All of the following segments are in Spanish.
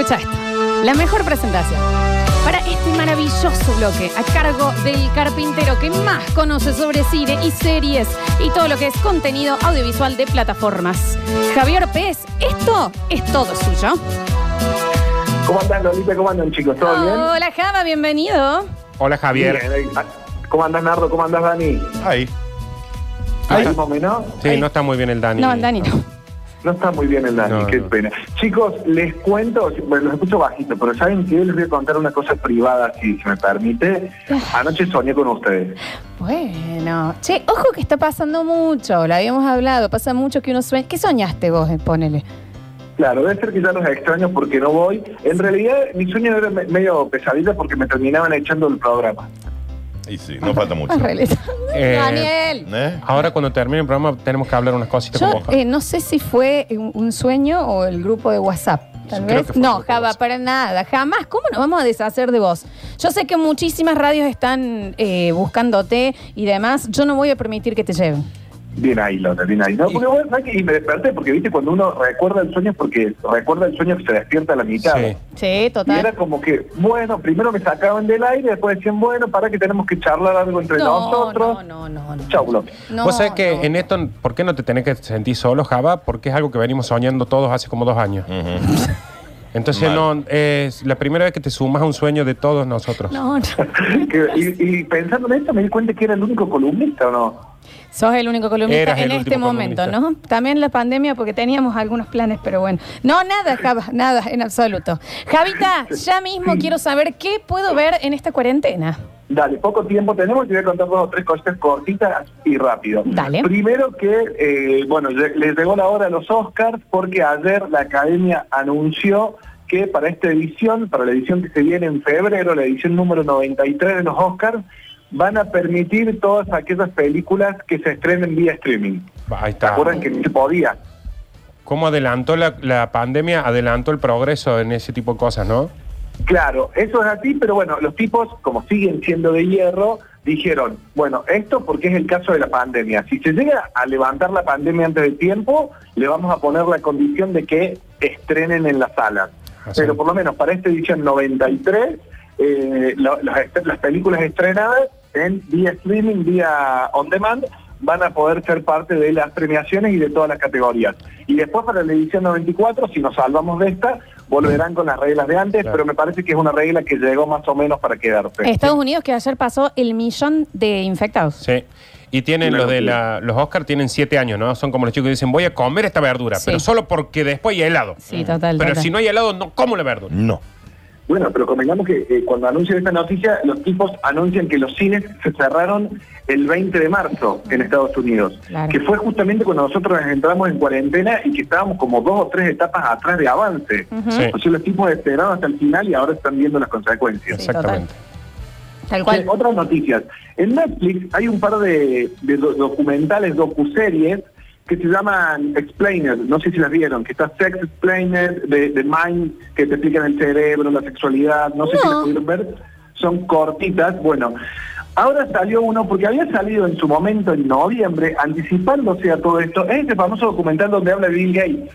Escucha esto. La mejor presentación para este maravilloso bloque a cargo del carpintero que más conoce sobre cine y series y todo lo que es contenido audiovisual de plataformas. Javier Pérez, esto es todo suyo. ¿Cómo andan, Lolita? ¿Cómo andan, chicos? ¿Todo bien? Hola Java, bienvenido. Hola Javier. Bien, eh, ¿Cómo andas, Nardo? ¿Cómo andas, Dani? Ahí. Ahí, más o menos. Sí, no está muy bien el Dani. No, Dani no. No está muy bien el Dani, No, qué no. pena. Chicos, les cuento, bueno, los escucho bajito, pero ¿saben qué? Les voy a contar una cosa privada, si se me permite. Anoche soñé con ustedes. Bueno, che, ojo que está pasando mucho, lo habíamos hablado, pasa mucho que uno sueña. ¿Qué soñaste vos? eh? Ponele. Claro, debe ser que ya los extraño porque no voy. En realidad, mi sueño era me- medio pesadilla porque me terminaban echando el programa. Y sí, no falta mucho. Eh, Daniel. ¿Eh? Ahora cuando termine el programa tenemos que hablar unas cositas Yo con vos. eh, no sé si fue un, un sueño o el grupo de WhatsApp. Tal Yo creo vez. que fue el No, grupo de Java, WhatsApp. para nada. Jamás. ¿Cómo nos vamos a deshacer de vos? Yo sé que muchísimas radios están eh, buscándote y demás. Yo no voy a permitir que te lleven. Bien ahí, Lola, bien ahí. No, porque bueno, y me desperté porque, viste, cuando uno recuerda el sueño, porque recuerda el sueño que se despierta a la mitad. Sí. Sí, Y era total. como que, bueno, primero me sacaban del aire, después decían, bueno, para que tenemos que charlar algo entre No, nosotros. no, no, no, no. Chau, bloque. No, Vos sabés que no. en esto, ¿por qué no te tenés que sentir solo, Java? Porque es algo que venimos soñando todos hace como dos años. Entonces, Mal. no, es la primera vez que te sumas a un sueño de todos nosotros. No, no. Y, y pensando en esto me di cuenta que era el único columnista, ¿o no? Sos el único columnista Eras el en este último momento, columnista. ¿no? También la pandemia, porque teníamos algunos planes, pero bueno. No, nada, Java, nada, en absoluto. Javita, ya mismo quiero saber qué puedo ver en esta cuarentena. Dale, poco tiempo tenemos, te voy a contar dos o tres cosas cortitas y rápido. Dale. Primero que, eh, bueno, les llegó la hora a los Oscars porque ayer la Academia anunció que para esta edición, para la edición que se viene en febrero, la edición número 93 de los Oscars, van a permitir todas aquellas películas que se estrenen vía streaming. Ahí ¿Se está. acuerdan que no se podía? ¿Cómo adelantó la, la pandemia? Adelantó el progreso en ese tipo de cosas, ¿no? Claro, eso es así, pero bueno, los tipos, como siguen siendo de hierro, dijeron, bueno, esto porque es el caso de la pandemia. Si se llega a levantar la pandemia antes del tiempo, le vamos a poner la condición de que estrenen en las salas. Así. Pero por lo menos para esta edición 93, eh, lo- est- las películas estrenadas en vía streaming, vía on demand, van a poder ser parte de las premiaciones y de todas las categorías. Y después para la edición 94, si nos salvamos de esta, volverán con las reglas de antes, Claro. pero me parece que es una regla que llegó más o menos para quedarse. Estados Unidos, que ayer pasó el millón de infectados. Sí. Y tienen Claro, los de la, los Oscar tienen siete años, ¿no? Son como los chicos que dicen, voy a comer esta verdura, Sí. pero solo porque después hay helado. Sí, total. Pero total. si no hay helado, no como la verdura. No. Bueno, pero convengamos que eh, cuando anuncian esta noticia, los tipos anuncian que los cines se cerraron el 20 de marzo en Estados Unidos, Claro. que fue justamente cuando nosotros entramos en cuarentena y que estábamos como dos o tres etapas atrás de avance. Sí. O sea, los tipos esperaron hasta el final y ahora están viendo las consecuencias. Sí, Exactamente. Tal cual. Sí, otras noticias. En Netflix hay un par de, de do- documentales, docuseries, que se llaman Explained, no sé si las vieron, que está Sex Explained, de, de Mind, que te explican el cerebro, la sexualidad, no sé si las pudieron ver, son cortitas. Bueno, ahora salió uno, porque había salido en su momento en noviembre, anticipándose a todo esto, es ese famoso documental donde habla Bill Gates,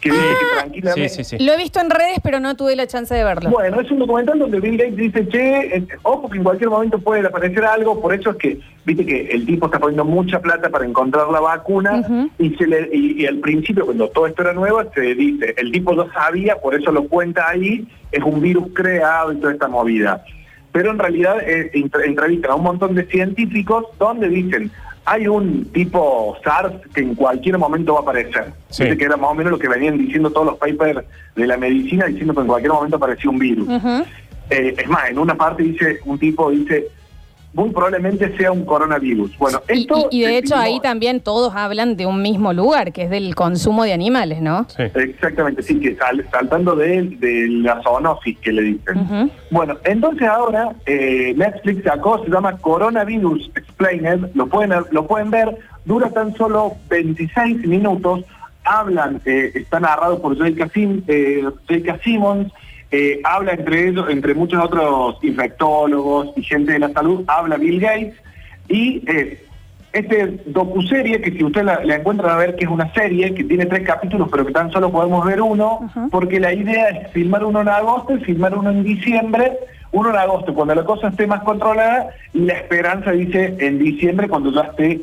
que dice que tranquilamente... Sí, sí, sí. Lo he visto en redes, pero no tuve la chance de verlo. Bueno, es un documental donde Bill Gates dice, che, eh, ojo que en cualquier momento puede aparecer algo, por eso es que, viste que el tipo está poniendo mucha plata para encontrar la vacuna, y, se le, y, y al principio, cuando todo esto era nuevo, se dice, el tipo lo sabía, por eso lo cuenta ahí, es un virus creado y toda esta movida. Pero en realidad eh, entre- entrevistan a un montón de científicos donde dicen, hay un tipo SARS que en cualquier momento va a aparecer. Sí. Que era más o menos lo que venían diciendo todos los papers de la medicina, diciendo que en cualquier momento aparecía un virus. Eh, es más, en una parte dice, un tipo dice, muy probablemente sea un coronavirus. Bueno, Y, esto y- y de hecho ahí también todos hablan de un mismo lugar, que es del consumo de animales, ¿no? Sí. Exactamente, sí, que sal- saltando de, de la zoonosis que le dicen. Bueno, entonces ahora eh, Netflix sacó, se llama Coronavirus Explained, lo pueden, lo pueden ver, dura tan solo 26 minutos, hablan, eh, está narrado por J.K. Sim- eh. Simmons, eh, habla entre ellos, entre muchos otros infectólogos y gente de la salud, habla Bill Gates, y eh, este docuserie, que si usted la, la encuentra a ver que es una serie, que tiene tres capítulos, pero que tan solo podemos ver uno, porque la idea es filmar uno en agosto y filmar uno en diciembre, uno en agosto cuando la cosa esté más controlada, y la esperanza dice en diciembre cuando ya esté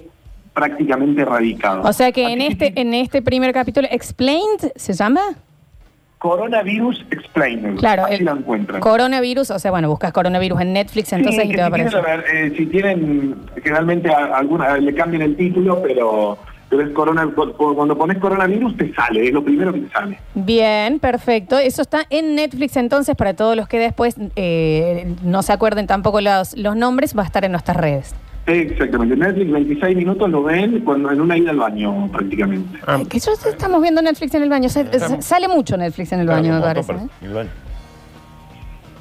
prácticamente erradicado. O sea que en este, en este primer capítulo, Explained, ¿se llama? Coronavirus Explained, Claro, así el lo encuentran. coronavirus, o sea, bueno, buscas coronavirus en Netflix, entonces Sí, y te va a aparecer. a ver, eh, si tienen, generalmente a- alguna, le cambian el título, pero, pero es corona, cu- cuando pones coronavirus te sale, es lo primero que te sale. Bien, perfecto. Eso está en Netflix entonces para todos los que después eh, no se acuerden tampoco los, los nombres, va a estar en nuestras redes. Exactamente, Netflix 26 minutos lo ven cuando en una ida al baño prácticamente. Ah, Ay, que yo estamos viendo Netflix en el baño. Se- sale mucho Netflix en el baño, me parece. ¿eh? Bueno,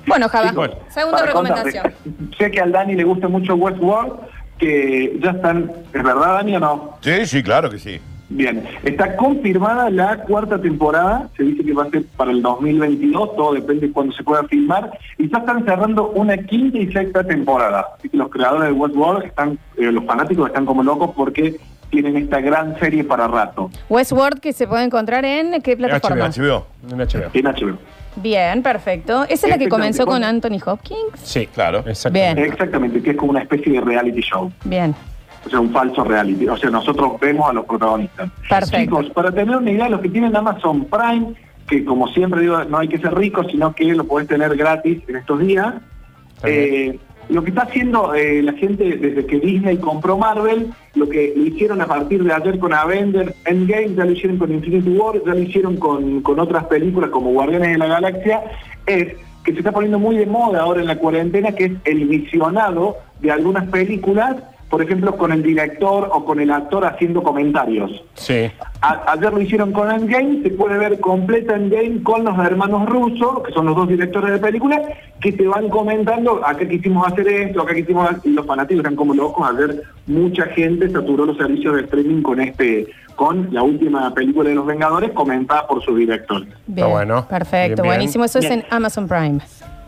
Bueno, Java, Bueno, segunda recomendación. contarte, sé que al Dani le gusta mucho Westworld, que ya están, ¿es verdad Dani o no? Sí, sí, claro que sí. Bien, está confirmada la cuarta temporada, se dice que va a ser para el 2022, todo depende de cuándo se pueda filmar, y ya están cerrando una quinta y sexta temporada. Así que los creadores de Westworld, están, eh, los fanáticos están como locos porque tienen esta gran serie para rato Westworld que se puede encontrar en qué plataforma. HBO. en HBO. en HBO. Bien, perfecto. ¿Esa es la que comenzó con Anthony Hopkins? Sí, Claro. Exactamente. Exactamente, que es como una especie de reality show. Bien. O sea, un falso reality. O sea, nosotros vemos a los protagonistas. Perfecto. Chicos, para tener una idea, los que tienen Amazon Prime, que como siempre digo, no hay que ser rico, sino que lo podés tener gratis en estos días. Eh, lo que está haciendo eh, la gente desde que Disney compró Marvel, lo que lo hicieron a partir de ayer con Avengers Endgame, ya lo hicieron con Infinity War, ya lo hicieron con, con otras películas como Guardianes de la Galaxia, es que se está poniendo muy de moda ahora en la cuarentena, que es el visionado de algunas películas, por ejemplo, con el director o con el actor haciendo comentarios. Sí. A- ayer lo hicieron con Endgame, se puede ver completa Endgame con los hermanos rusos, que son los dos directores de películas, que te van comentando, acá quisimos hacer esto, acá quisimos hacer... Y los fanáticos están como locos, ayer mucha gente saturó los servicios de streaming con este con la última película de Los Vengadores comentada por sus directores. Bien. bueno. Perfecto, Bien, bien. buenísimo. Eso es en Amazon Prime.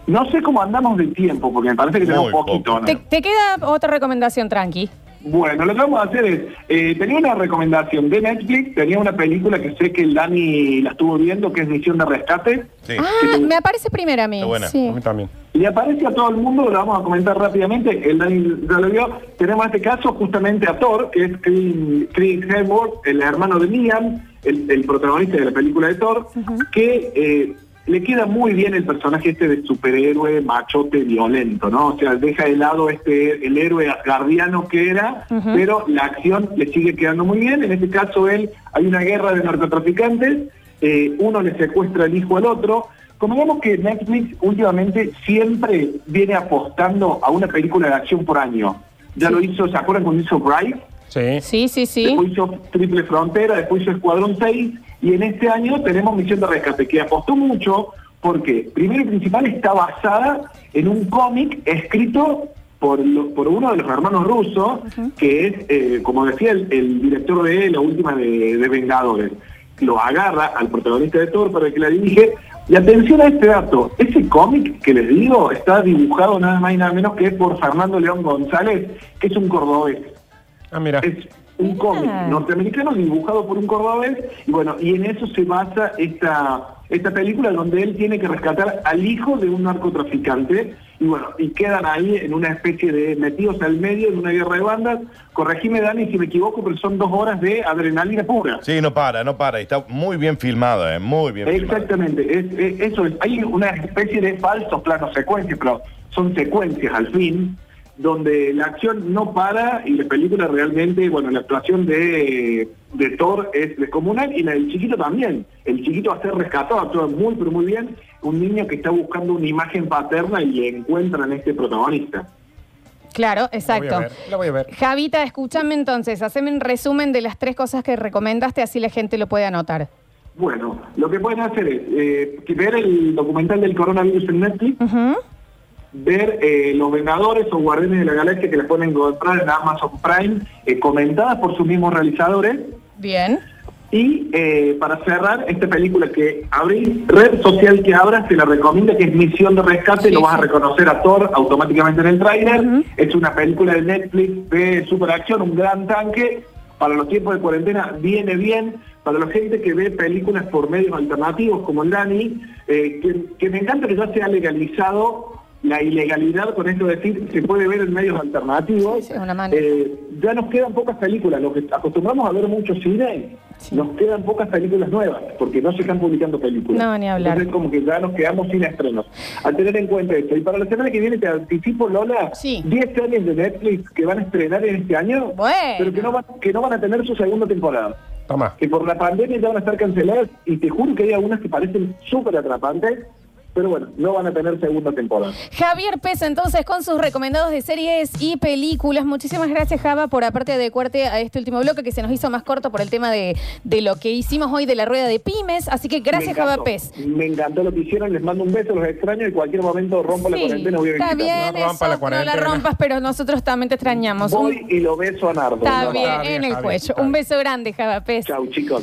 No sé cómo andamos de tiempo, porque me parece que tenemos poquito. ¿no? Te, te queda otra recomendación, tranqui. Bueno, lo que vamos a hacer es, eh, tenía una recomendación de Netflix, tenía una película que sé que el Dani la estuvo viendo, que es Misión de Rescate. Sí. Ah, me aparece primera a mí. Buena. Sí. A mí también. Le aparece a todo el mundo, lo vamos a comentar rápidamente, el Dani ya lo vio. Tenemos en este caso justamente a Thor, que es Chris, Chris Hemsworth, el hermano de Liam, el, el protagonista de la película de Thor, que eh, le queda muy bien el personaje este de superhéroe machote violento, ¿no? O sea, deja de lado este el héroe asgardiano que era, pero la acción le sigue quedando muy bien. En este caso él, hay una guerra de narcotraficantes, eh, uno le secuestra el hijo al otro. Como vemos que Netflix últimamente siempre viene apostando a una película de acción por año. Ya lo hizo, ¿se acuerdan cuando hizo Bright? Sí. Sí, sí, sí. Después hizo Triple Frontera, después hizo Escuadrón 6 y en este año tenemos Misión de Rescate, que apostó mucho porque, primero y principal, está basada en un cómic escrito por, lo- por uno de los hermanos rusos, que es, eh, como decía el, el director de la última de, de Vengadores. Lo agarra al protagonista de Thor para que la dirige. Y atención a este dato, ese cómic que les digo está dibujado nada más y nada menos que por Fernando León González, que es un cordobés Ah, mira. es un cómic norteamericano dibujado por un cordobés y bueno y en eso se basa esta esta película donde él tiene que rescatar al hijo de un narcotraficante y bueno y quedan ahí en una especie de metidos al medio de una guerra de bandas corregime Dani si me equivoco pero son dos horas de adrenalina pura Sí, no para, no para. Está muy bien filmada, eh, muy bien filmada. Exactamente, es, es- eso es. Hay una especie de falsos planos secuencias, pero son secuencias al fin, donde la acción no para y la película realmente, bueno, la actuación de, de Thor es descomunal y la del chiquito también. El chiquito a ser rescatado actúa muy, pero muy bien. Un niño que está buscando una imagen paterna y le encuentran a este protagonista. Claro, exacto. a ver. La voy a ver. Javita, escúchame entonces, haceme un resumen de las tres cosas que recomendaste, así la gente lo puede anotar. Bueno, lo que pueden hacer es eh, ver el documental del coronavirus en Netflix. Ver eh, Los Vengadores o Guardianes de la Galaxia que les pueden encontrar en Amazon Prime, eh, comentadas por sus mismos realizadores. Bien. Y eh, para cerrar, esta película que abrí, red social que abra, se la recomienda, que es Misión de Rescate, Sí, lo vas sí. a reconocer a Thor automáticamente en el tráiler. Ujú. Es una película de Netflix de superacción, un gran tanque. Para los tiempos de cuarentena viene bien. Para la gente que ve películas por medios alternativos como el Dani, eh, que, que me encanta que ya se ha legalizado la ilegalidad con esto de decir se puede ver en medios alternativos. Sí, sí, una mano. Eh, ya nos quedan pocas películas, lo que acostumbramos a ver mucho cine, Sí. nos quedan pocas películas nuevas, porque no se están publicando películas. No, ni hablar. Entonces como que ya nos quedamos sin estrenos. A tener en cuenta esto. Y para la semana que viene te anticipo, Lola, Sí. 10 series de Netflix que van a estrenar en este año, Bueno. pero que no, van, que no van a tener su segunda temporada. Toma. Que por la pandemia ya van a estar canceladas y te juro que hay algunas que parecen súper atrapantes, pero bueno, no van a tener segunda temporada. Javier Pesa, entonces, con sus recomendados de series y películas. Muchísimas gracias, Java, por aparte de adecuarte a este último bloque que se nos hizo más corto por el tema de, de lo que hicimos hoy de la rueda de pymes. Así que gracias. Java Pez. Me encantó lo que hicieron, les mando un beso, los extraño y en cualquier momento rompo la cuarentena, voy a está bien, No rompa eso, la no la cuarentena. rompas, pero nosotros también te extrañamos. Un- Voy y lo beso a Nardo. Está bien, Está bien, en el cuello. Un beso grande, Java Pez. Chau, chicos.